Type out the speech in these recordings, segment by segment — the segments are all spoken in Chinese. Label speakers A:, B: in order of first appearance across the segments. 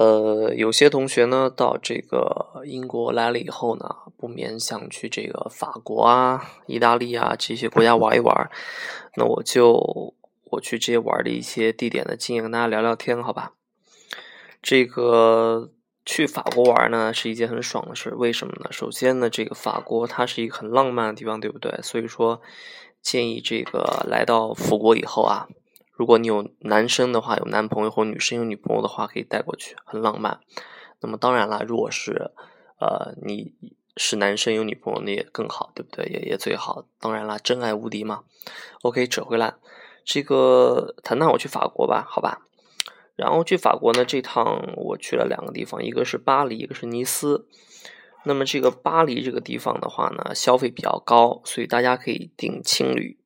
A: 呃，有些同学呢到这个英国来了以后呢，不免想去这个法国啊、意大利啊这些国家玩一玩。那我就我去这些玩的一些地点的经验跟大家聊聊天，好吧？这个去法国玩呢是一件很爽的事，为什么呢？首先呢，这个法国它是一个很浪漫的地方，对不对？所以说建议这个来到法国以后啊。如果你有男生的话，有男朋友或女生有女朋友的话，可以带过去，很浪漫。那么当然了，如果是呃你是男生有女朋友，那也更好，对不对？也也最好。当然了，真爱无敌嘛。OK，扯回来，这个谈谈我去法国吧，好吧。然后去法国呢，这趟我去了两个地方，一个是巴黎，一个是尼斯。那么这个巴黎这个地方的话呢，消费比较高，所以大家可以订青旅。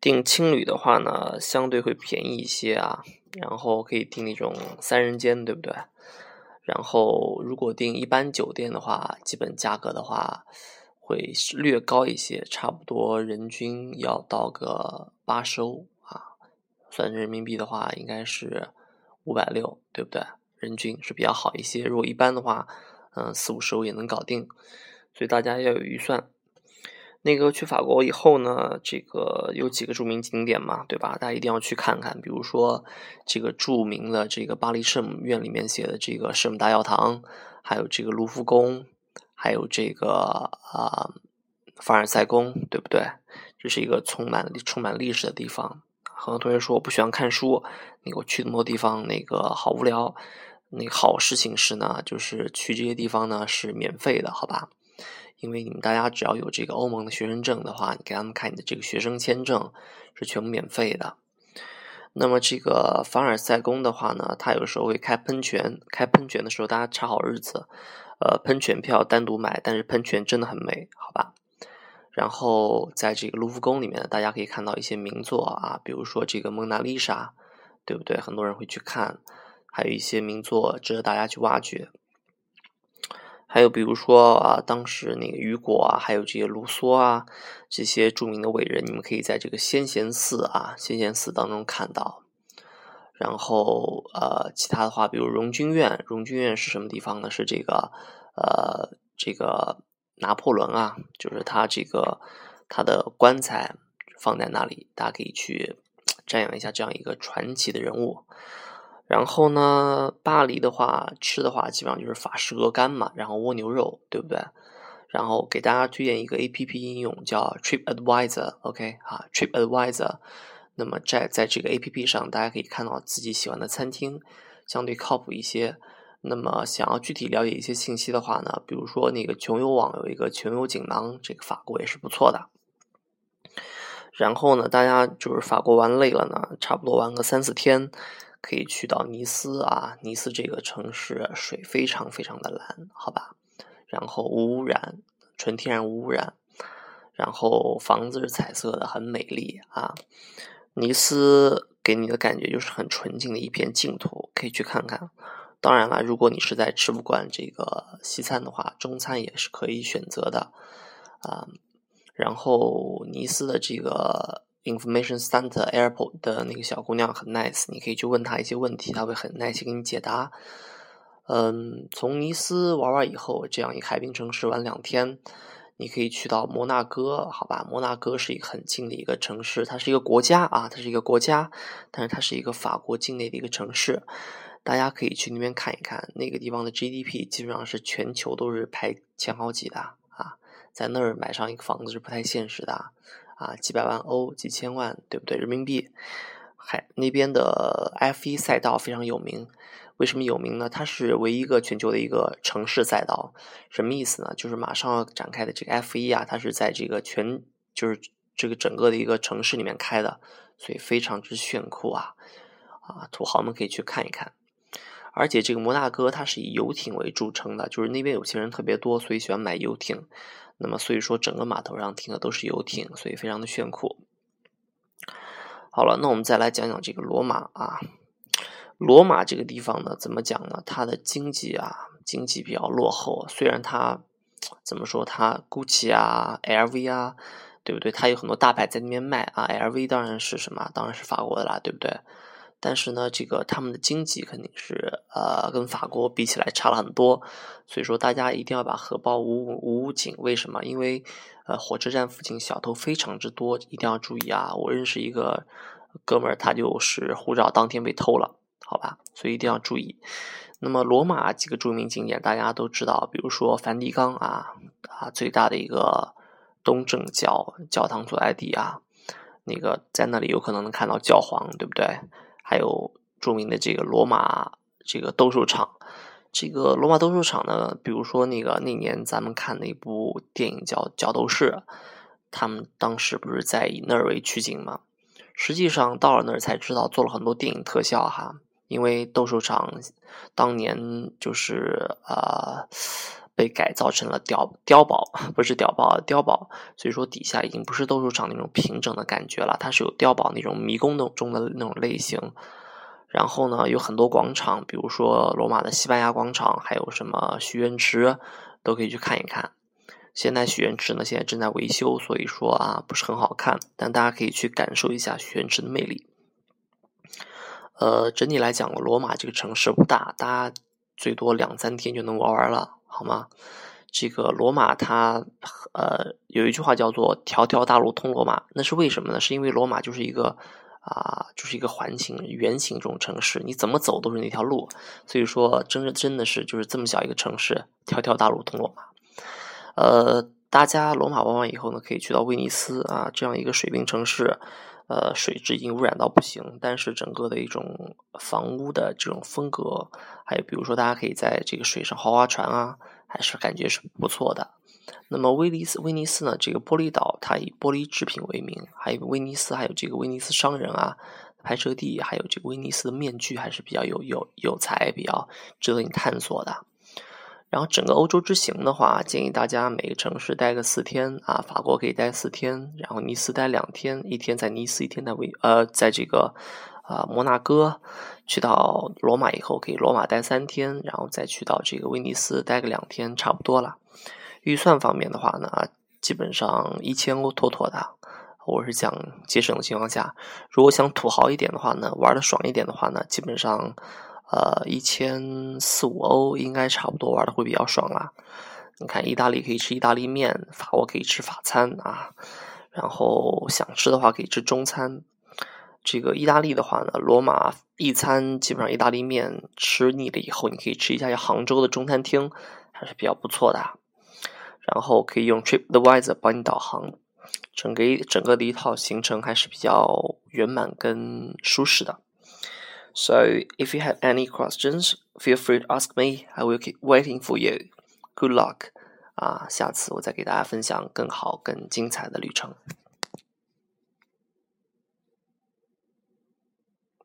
A: 订青旅的话呢，相对会便宜一些啊，然后可以订那种三人间，对不对？然后如果订一般酒店的话，基本价格的话会略高一些，差不多人均要到个八十欧啊，算人民币的话应该是五百六，对不对？人均是比较好一些。如果一般的话，嗯，四五十欧也能搞定，所以大家要有预算。那个去法国以后呢，这个有几个著名景点嘛，对吧？大家一定要去看看，比如说这个著名的这个巴黎圣母院里面写的这个圣母大教堂，还有这个卢浮宫，还有这个啊凡尔赛宫，对不对？这是一个充满充满历史的地方。很多同学说我不喜欢看书，那个我去那么多地方，那个好无聊。那个好事情是呢，就是去这些地方呢是免费的，好吧？因为你们大家只要有这个欧盟的学生证的话，你给他们看你的这个学生签证是全部免费的。那么这个凡尔赛宫的话呢，它有时候会开喷泉，开喷泉的时候大家查好日子，呃，喷泉票单独买，但是喷泉真的很美，好吧？然后在这个卢浮宫里面，大家可以看到一些名作啊，比如说这个蒙娜丽莎，对不对？很多人会去看，还有一些名作值得大家去挖掘。还有比如说啊，当时那个雨果啊，还有这些卢梭啊，这些著名的伟人，你们可以在这个先贤寺啊、先贤寺当中看到。然后呃，其他的话，比如荣军院，荣军院是什么地方呢？是这个呃，这个拿破仑啊，就是他这个他的棺材放在那里，大家可以去瞻仰一下这样一个传奇的人物。然后呢，巴黎的话吃的话，基本上就是法式鹅肝嘛，然后蜗牛肉，对不对？然后给大家推荐一个 A P P 应用，叫 Trip Advisor，OK 啊，Trip Advisor。那么在在这个 A P P 上，大家可以看到自己喜欢的餐厅，相对靠谱一些。那么想要具体了解一些信息的话呢，比如说那个穷游网有一个穷游锦囊，这个法国也是不错的。然后呢，大家就是法国玩累了呢，差不多玩个三四天。可以去到尼斯啊，尼斯这个城市水非常非常的蓝，好吧，然后无污染，纯天然无污染，然后房子是彩色的，很美丽啊。尼斯给你的感觉就是很纯净的一片净土，可以去看看。当然了，如果你实在吃不惯这个西餐的话，中餐也是可以选择的啊。然后尼斯的这个。Information Center Airport 的那个小姑娘很 nice，你可以去问她一些问题，她会很耐心给你解答。嗯，从尼斯玩完以后，这样一个海滨城市玩两天，你可以去到摩纳哥，好吧？摩纳哥是一个很近的一个城市，它是一个国家啊，它是一个国家，但是它是一个法国境内的一个城市，大家可以去那边看一看。那个地方的 GDP 基本上是全球都是排前好几的啊，在那儿买上一个房子是不太现实的。啊，几百万欧，几千万，对不对？人民币，还那边的 F 一赛道非常有名。为什么有名呢？它是唯一一个全球的一个城市赛道。什么意思呢？就是马上要展开的这个 F 一啊，它是在这个全，就是这个整个的一个城市里面开的，所以非常之炫酷啊！啊，土豪们可以去看一看。而且这个摩纳哥它是以游艇为著称的，就是那边有钱人特别多，所以喜欢买游艇。那么，所以说整个码头上停的都是游艇，所以非常的炫酷。好了，那我们再来讲讲这个罗马啊。罗马这个地方呢，怎么讲呢？它的经济啊，经济比较落后。虽然它怎么说，它 GUCCI 啊、LV 啊，对不对？它有很多大牌在那边卖啊。LV 当然是什么？当然是法国的啦，对不对？但是呢，这个他们的经济肯定是呃跟法国比起来差了很多，所以说大家一定要把荷包捂捂紧。为什么？因为呃火车站附近小偷非常之多，一定要注意啊！我认识一个哥们儿，他就是护照当天被偷了，好吧？所以一定要注意。那么罗马几个著名景点大家都知道，比如说梵蒂冈啊啊最大的一个东正教教堂所在地啊，那个在那里有可能能看到教皇，对不对？还有著名的这个罗马这个斗兽场，这个罗马斗兽场呢，比如说那个那年咱们看的一部电影叫《角斗士》，他们当时不是在以那儿为取景吗？实际上到了那儿才知道做了很多电影特效哈。因为斗兽场当年就是呃被改造成了碉碉堡，不是碉堡，碉堡，所以说底下已经不是斗兽场那种平整的感觉了，它是有碉堡那种迷宫的中的那种类型。然后呢，有很多广场，比如说罗马的西班牙广场，还有什么许愿池，都可以去看一看。现在许愿池呢，现在正在维修，所以说啊不是很好看，但大家可以去感受一下许愿池的魅力。呃，整体来讲，罗马这个城市不大，大家最多两三天就能玩完了，好吗？这个罗马它呃有一句话叫做“条条大路通罗马”，那是为什么呢？是因为罗马就是一个啊，就是一个环形、圆形这种城市，你怎么走都是那条路，所以说真的真的是就是这么小一个城市，条条大路通罗马。呃，大家罗马玩完以后呢，可以去到威尼斯啊，这样一个水滨城市。呃，水质已经污染到不行，但是整个的一种房屋的这种风格，还有比如说大家可以在这个水上豪华船啊，还是感觉是不错的。那么威尼斯，威尼斯呢，这个玻璃岛它以玻璃制品为名，还有威尼斯，还有这个威尼斯商人啊，拍摄地，还有这个威尼斯的面具还是比较有有有才，比较值得你探索的。然后整个欧洲之行的话，建议大家每个城市待个四天啊，法国可以待四天，然后尼斯待两天，一天在尼斯，一天在维呃，在这个啊摩纳哥，去到罗马以后可以罗马待三天，然后再去到这个威尼斯待个两天，差不多了。预算方面的话呢，基本上一千欧妥妥的。我是讲节省的情况下，如果想土豪一点的话呢，玩的爽一点的话呢，基本上。呃，一千四五欧应该差不多玩的会比较爽啦。你看，意大利可以吃意大利面，法国可以吃法餐啊。然后想吃的话可以吃中餐。这个意大利的话呢，罗马一餐基本上意大利面吃腻了以后，你可以吃一下杭州的中餐厅，还是比较不错的。然后可以用 TripAdvisor 帮你导航，整个整个的一套行程还是比较圆满跟舒适的。So, if you have any questions, feel free to ask me. I will keep waiting for you. Good luck! 啊，下次我再给大家分享更好、更精彩的旅程。